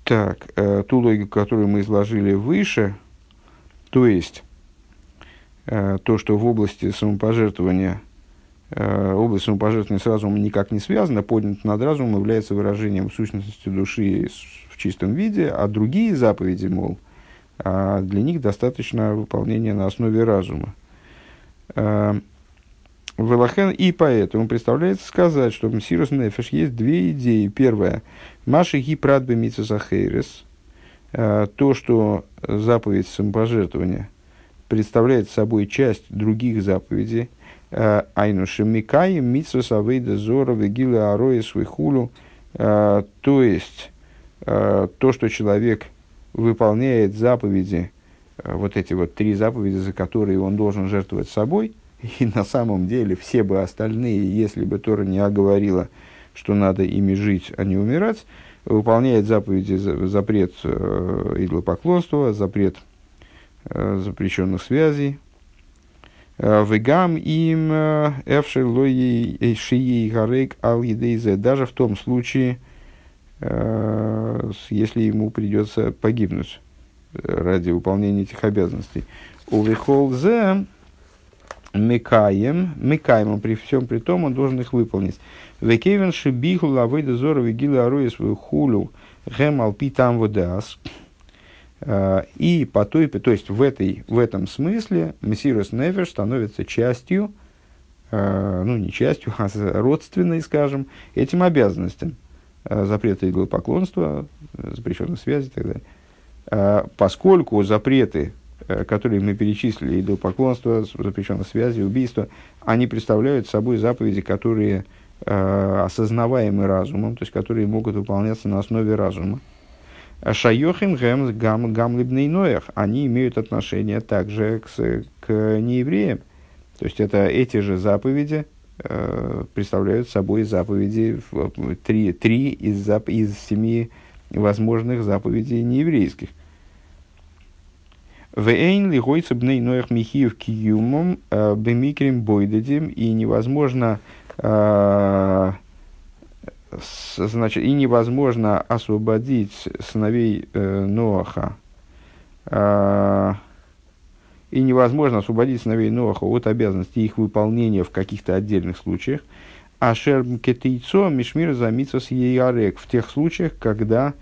Так, э, ту логику, которую мы изложили выше, то есть э, то, что в области самопожертвования, э, область самопожертвования с разумом никак не связана, поднят над разумом является выражением сущности души в чистом виде, а другие заповеди, мол, а для них достаточно выполнения на основе разума. Э, Велахен, и поэтому представляется сказать, что в Мсирус Нефеш есть две идеи. Первая. Маши ги прадбе митсусахейрес. Э, то, что заповедь самопожертвования представляет собой часть других заповедей. Э, Айну шемикай митсус авейда зора вегила ароя свихулу. То есть, то, что человек выполняет заповеди, вот эти вот три заповеди, за которые он должен жертвовать собой <laughs> – и на самом деле все бы остальные, если бы Тора не оговорила, что надо ими жить, а не умирать, выполняет заповеди, запрет э, идолопоклонства, запрет э, запрещенных связей. Э, Вегам им э, эвшер лои шией гарейк ал даже в том случае, э, если ему придется погибнуть ради выполнения этих обязанностей. Увехол зе Микаем, Микаем, при всем при том, он должен их выполнить. Векевен шибиху лавыда зора вигила аруя свою хулю гэм алпи там водас. А, и по той, то есть в, этой, в этом смысле Мессирус Нефеш становится частью, а, ну не частью, а родственной, скажем, этим обязанностям. А, запреты идолопоклонства, запрещенных связи и так далее. Поскольку запреты которые мы перечислили, идолопоклонство, запрещенные связи, убийство, они представляют собой заповеди, которые э, осознаваемы разумом, то есть которые могут выполняться на основе разума. Шайохим гэм гам гам ноях, они имеют отношение также к, к неевреям. То есть это эти же заповеди э, представляют собой заповеди, три, три из, зап, из семи возможных заповедей нееврейских. Вейн лихойца бней ноях михиев киюмом э, бемикрим бойдадим и невозможно э, значит и невозможно освободить сыновей э, Ноаха и невозможно освободить сыновей Ноаха от обязанности их выполнения в каких-то отдельных случаях. А шерм кетейцо мишмир замится с в тех случаях, когда э,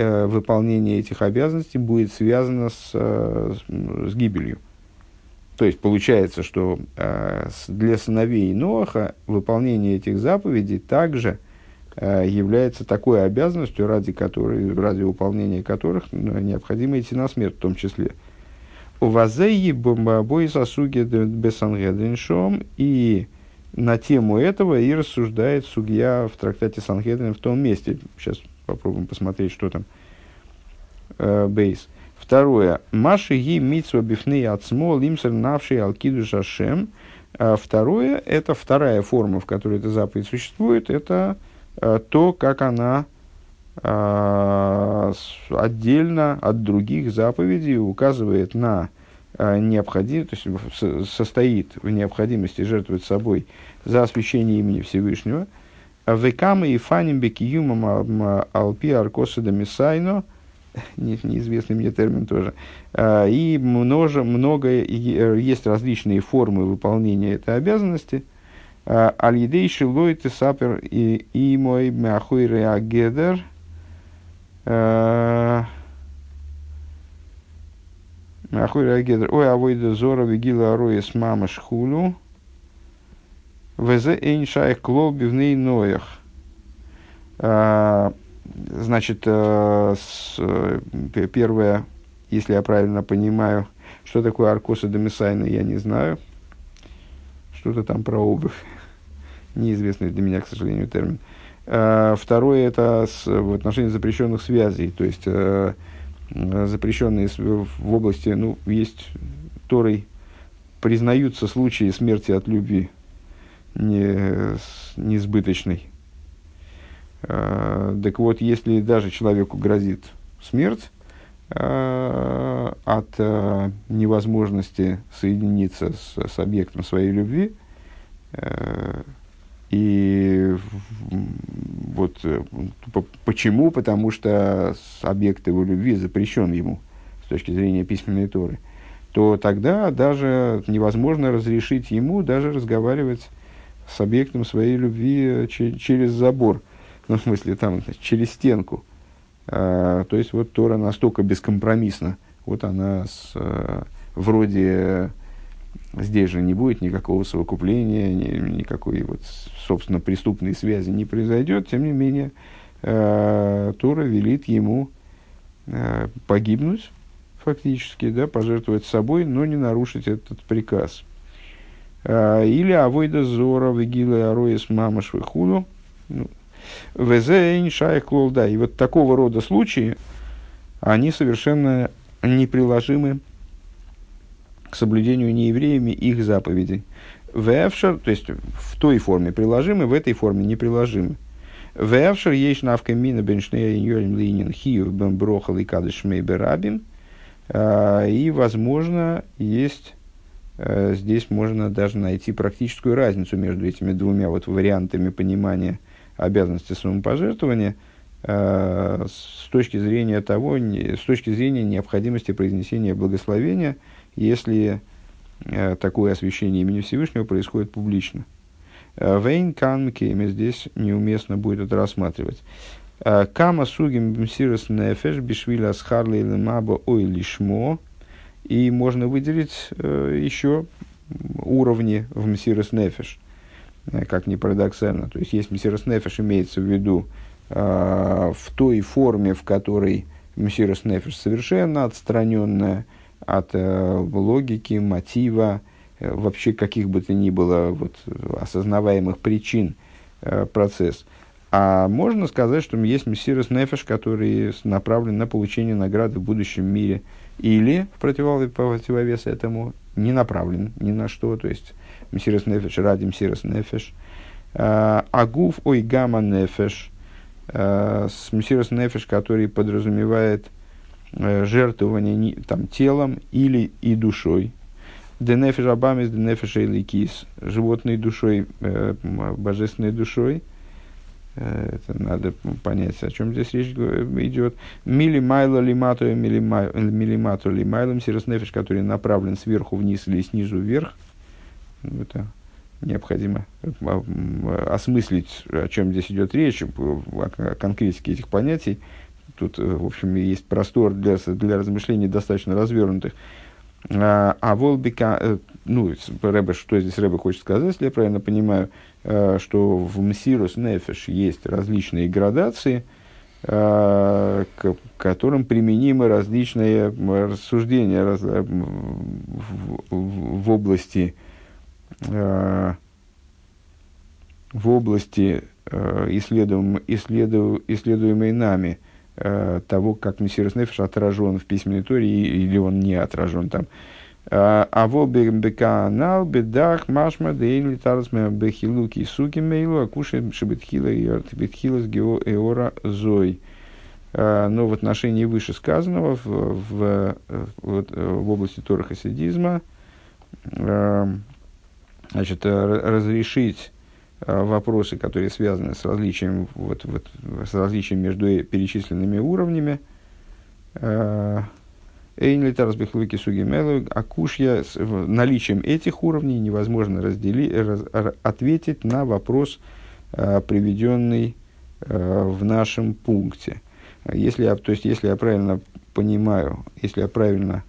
выполнение этих обязанностей будет связано с, э, с гибелью. То есть получается, что э, для сыновей Ноаха выполнение этих заповедей также э, является такой обязанностью, ради, которой, ради выполнения которых ну, необходимо идти на смерть в том числе. У вазеи бомбабой сосуги бесангедриншом и на тему этого и рассуждает судья в трактате Сангедрин в том месте. Сейчас Попробуем посмотреть, что там. Э, бейс. Второе. Маши ги митсва бифны ацмо лимсер навший алкиду шашем. А второе, это вторая форма, в которой эта заповедь существует, это э, то, как она э, отдельно от других заповедей указывает на необходимость, то есть состоит в необходимости жертвовать собой за освящение имени Всевышнего – Векамы и фаним бекиюмам алпи аркоса мисайно, <laughs> неизвестный мне термин тоже, а, и множе, много, есть различные формы выполнения этой обязанности. А, Аль-Едей Сапер и мой Мяхуй Реагедер. А, Мяхуй Реагедер. Ой, авойда зора вигила ароя с мама шхулю. Везе эйншайх клол бивней ноях. А, значит, э, э, первое, если я правильно понимаю, что такое аркоса домисайна, я не знаю. Что-то там про обувь. <laughs> Неизвестный для меня, к сожалению, термин. А, второе, это в отношении запрещенных связей. То есть, э, запрещенные в области, ну, есть, Торой признаются случаи смерти от любви не, несбыточный. А, так вот, если даже человеку грозит смерть а, от а, невозможности соединиться с, с объектом своей любви, и вот почему? Потому что объект его любви запрещен ему с точки зрения письменной торы, то тогда даже невозможно разрешить ему даже разговаривать с объектом своей любви э, через забор, ну, в смысле, там, через стенку. А, то есть, вот Тора настолько бескомпромиссно вот она с, э, вроде здесь же не будет никакого совокупления, ни, никакой вот, собственно, преступной связи не произойдет, тем не менее, э, Тора велит ему э, погибнуть, фактически, да, пожертвовать собой, но не нарушить этот приказ. Э, или авойда зора, вегила ароис мамаш вихуну, ну, везейн шайх лолда. И вот такого рода случаи, они совершенно неприложимы к соблюдению неевреями их заповедей. Вэвшер, то есть в той форме приложимы, в этой форме неприложимы. Вэвшер есть навка мина беншнея иньолем линин хию бен брохал и кадыш берабим. А, и, возможно, есть э, здесь можно даже найти практическую разницу между этими двумя вот вариантами понимания обязанности самопожертвования э, с точки зрения того, с точки зрения необходимости произнесения благословения – если э, такое освящение имени Всевышнего происходит публично. Э, Вейн кан кеме здесь неуместно будет это рассматривать. Э, Кама сугим мсирос нефеш бишвиля асхарли лемаба ой лишмо. И можно выделить еще уровни в мсирос нефеш. Как ни парадоксально. То есть, есть мсирос нефеш имеется в виду в той форме, в которой мсирос нефеш совершенно отстраненная – от э, логики, мотива, э, вообще каких бы то ни было вот, осознаваемых причин э, процесс. А можно сказать, что есть мессирос нефеш, который направлен на получение награды в будущем мире. Или, в противовес этому, не направлен ни на что. То есть, мессирос нефеш ради мессирос нефеш. Агуф ой гамма нефеш. С мессирос нефеш, который подразумевает – Э, жертвование там, телом или и душой. Денефиш абамис, денефиш ликис, животной душой, э, божественной душой. Э, это надо понять, о чем здесь речь идет. Мили майла лимату милимату лимайлом сироснефиш, который направлен сверху вниз или снизу вверх. Это необходимо осмыслить, о чем здесь идет речь, о конкретике этих понятий. Тут, э, в общем, есть простор для, для размышлений достаточно развернутых. А, а Волбика, э, ну, Рэбе, что здесь Рэбе хочет сказать, если я правильно понимаю, э, что в Мсирус Нефеш есть различные градации, к которым применимы различные рассуждения раз, в, области в области исследуем, исследуем, исследуемой нами – э, того, как Мессирос Нефиш отражен в письменной Торе или он не отражен там. А, а во беканал бедах машма дейн литарсме бехилуки суки мейлу акуши шибетхила и артибетхила с эора зой. А, но в отношении вышесказанного в, в, в, в области Тора хасидизма а, значит, разрешить Э, вопросы, которые связаны с различием, вот, вот, с различием между перечисленными уровнями. Эйнлитарс бихлуки сугимелу, акушья, с наличием этих уровней невозможно раздели, раз, ответить на вопрос, э, приведенный в нашем пункте. Если я, то есть, если я правильно понимаю, если я правильно,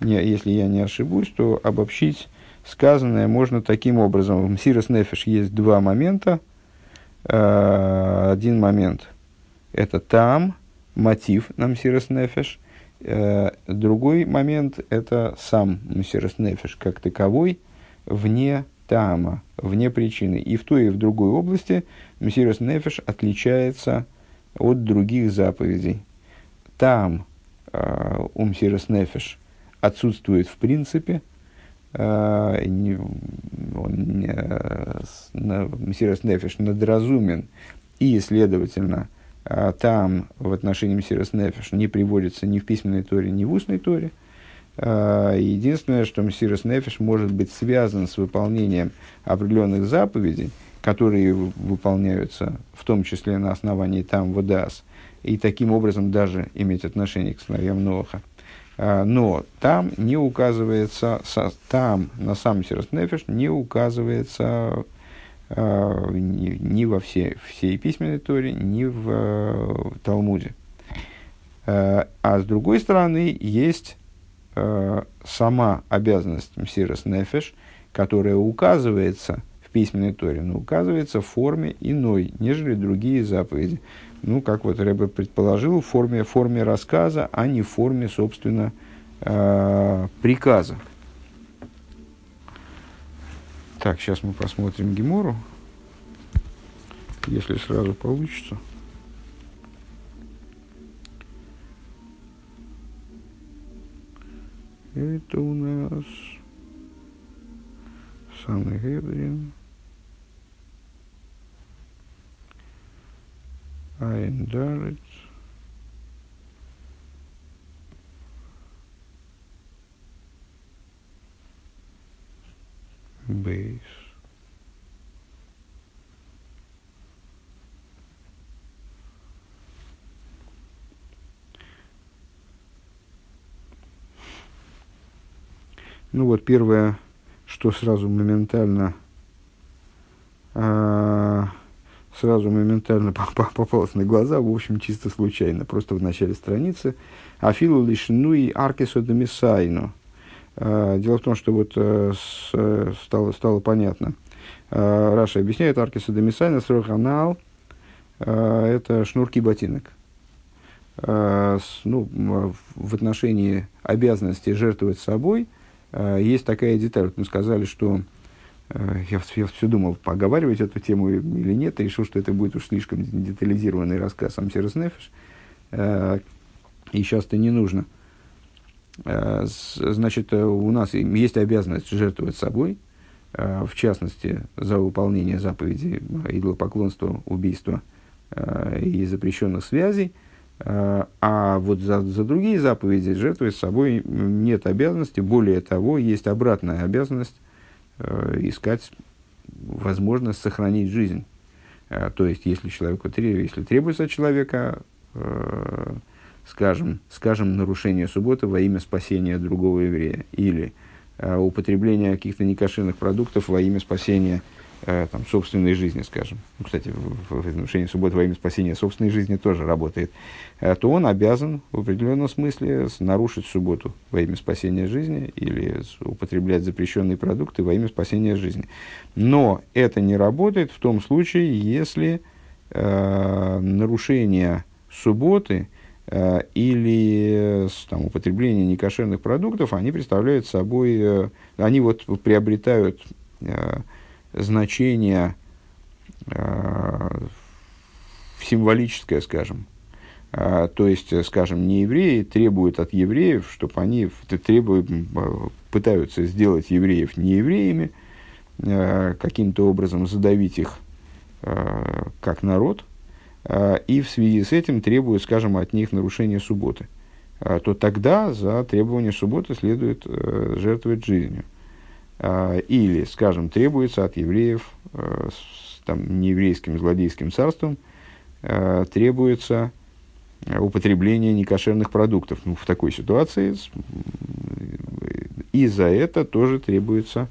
не, если я не ошибусь, то обобщить сказанное можно таким образом. В Мсирос Нефеш есть два момента. Э, один момент – это там, мотив на Мсирос Нефеш. Э, другой момент – это сам Мсирос Нефеш как таковой, вне тама, вне причины. И в той, и в другой области Мсирос Нефеш отличается от других заповедей. Там э, у Мсирос Нефеш отсутствует в принципе – Э, он, Мессирос Нефиш надразумен, и, следовательно, э, там в отношении Мессирос Нефиш не приводится ни в письменной торе, ни в устной торе. Э, единственное, что Мессирос Нефиш может быть связан с выполнением определенных заповедей, которые выполняются в том числе на основании там Водас, и таким образом даже иметь отношение к сыновьям Ноха. А, но там не указывается, там на самом Нефеш не указывается а, ни, ни во всей, всей письменной торе, ни в, в Талмуде. А, а с другой стороны, есть э, сама обязанность Мсирос Нефеш, которая указывается в письменной Торе, но указывается в форме иной, нежели другие заповеди. Ну, как вот Рэбе предположил, в форме, форме рассказа, а не в форме, собственно, э, приказа. Так, сейчас мы посмотрим Гемору, если сразу получится. Это у нас Сангедрин. Айндарец. Бейс. Ну вот первое, что сразу моментально, а, сразу моментально <laughs> попалось на глаза, в общем, чисто случайно, просто в начале страницы. Афилу лишь ну и аркисо домисайну. А, дело в том, что вот а, с, стало, стало понятно. А, Раша объясняет аркисо домисайна, сроханал, а, это шнурки ботинок. Ну, в отношении обязанности жертвовать собой – Э, есть такая деталь. Вот мы сказали, что э, я, я все думал, поговаривать эту тему или нет, и решил, что это будет уж слишком детализированный рассказ Амсерс Нефиш. Э, и сейчас-то не нужно. Значит, у нас есть обязанность жертвовать собой, в частности, за выполнение заповедей идолопоклонства, убийства и запрещенных связей – Э, а вот за, за другие заповеди жертвовать собой нет обязанности. Более того, есть обратная обязанность э, искать возможность сохранить жизнь. Э, то есть, если, человеку, если требуется от человека, э, скажем, скажем, нарушение субботы во имя спасения другого еврея. Или э, употребление каких-то некошерных продуктов во имя спасения Э, там, собственной жизни, скажем, ну, кстати, в, в нарушении субботы во имя спасения собственной жизни тоже работает, э, то он обязан в определенном смысле нарушить субботу во имя спасения жизни или употреблять запрещенные продукты во имя спасения жизни. Но это не работает в том случае, если э, нарушение субботы или там, употребление некошерных продуктов, они представляют собой, э, они вот приобретают э, значение э, символическое, скажем. Э, то есть, скажем, не евреи требуют от евреев, чтобы они требуют, пытаются сделать евреев не евреями, э, каким-то образом задавить их э, как народ, э, и в связи с этим требуют, скажем, от них нарушения субботы, э, то тогда за требование субботы следует э, жертвовать жизнью. А, или, скажем, требуется от евреев, э, с там, нееврейским злодейским царством, э, требуется употребление некошерных продуктов. Ну, в такой ситуации и за это тоже требуется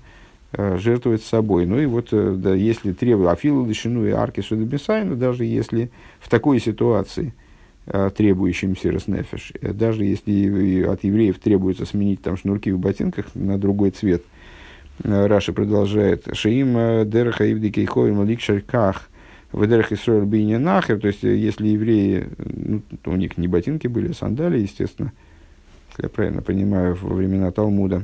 жертвовать собой. Ну и вот, да, если требует אפילו לשנויי ערקתא דמסאנא, даже если в такой ситуации требующим מסירות נפש, даже если от евреев требуется сменить там шнурки в ботинках на другой цвет – Э, Раши продолжает. שאם э, דרך העובדי כוכבים לקשור כך в дерах Исроэль бейне нахер. То есть, э, если евреи, ну, у них не ботинки были, а сандали, естественно, если я правильно понимаю, во времена Талмуда.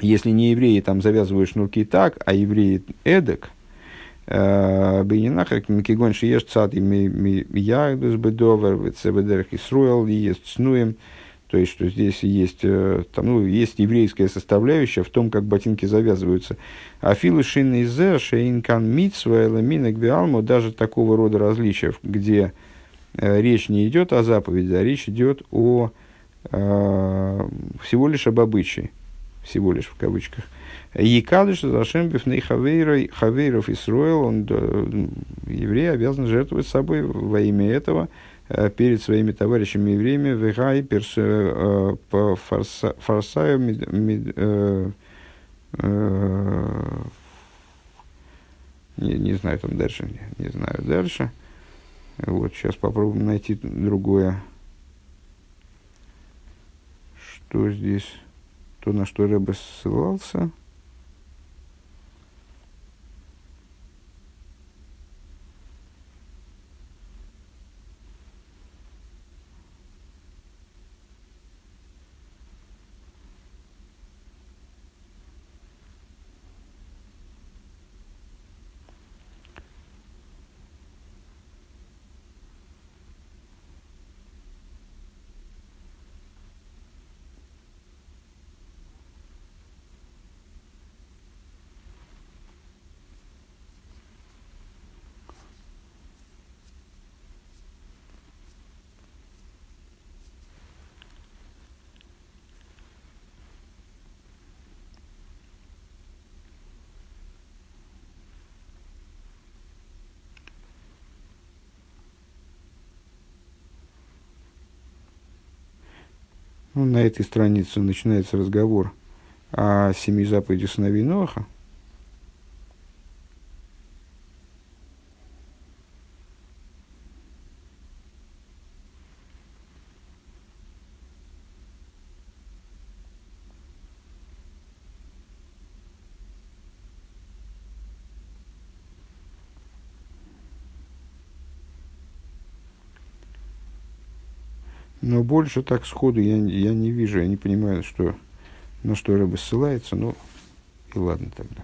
Если не евреи там завязывают шнурки так, а евреи эдак, Бейнинахар, Кигон Шиеш Цад, Ягдус Бедовер, Цебедерх Исруэл, Есть Снуем, то есть, что здесь есть, э, там, ну, есть еврейская составляющая в том, как ботинки завязываются. А филу шин изе шейнкан митсва эламинек биалму, даже такого рода различия, где э, речь не идет о заповеди, а речь идет о э, всего лишь об обычае, всего лишь в кавычках. Екадыш зашем бифней хавейров Исруэл, он, еврей обязан жертвовать собой во имя этого, Э, перед своими товарищами евреями вегай э, фарсаю э, не, не знаю там дальше, не, не знаю дальше. Вот сейчас попробуем найти другое. что здесь, то, на что Рэбе ссылался – Ну, на этой странице начинается разговор о семи заповедях сыновей Ноаха. Но больше так сходу я, я не вижу, я не понимаю, что, на что рыба ссылается, ну и ладно тогда.